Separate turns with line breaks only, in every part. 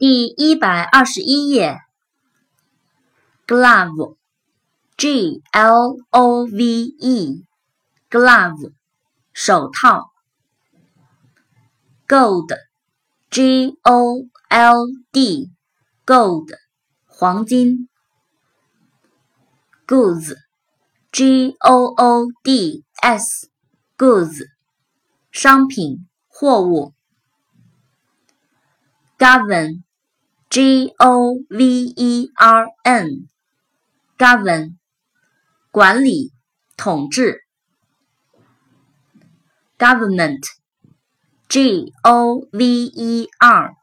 第一百二十一页，glove，g l o v e，glove，手套。gold，g o l d，gold，黄金。goods，g o o d s，goods，商品、货物。govern G O V E R N，govern，管理、统治。government，G O V E R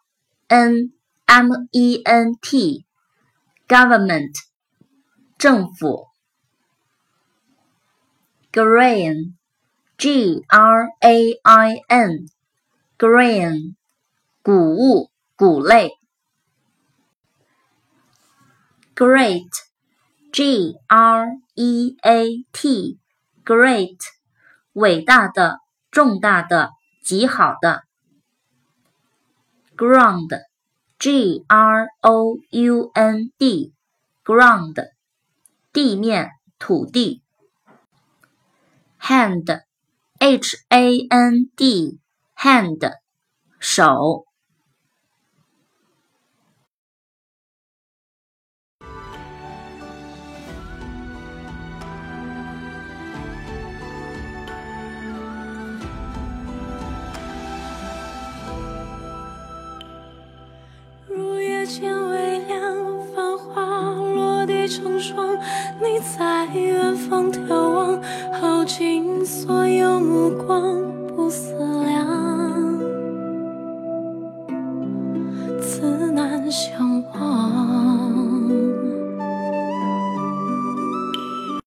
N M E N T，government，政府。grain，G R A I N，grain，谷物、谷类。Great, G-R-E-A-T, great，伟大的、重大的、极好的。Ground, G-R-O-U-N-D, ground，地面、土地。Hand, H-A-N-D, hand，手。
间微凉，繁花落地成霜。你在远方眺望，耗尽所有目光，不思量，自难相。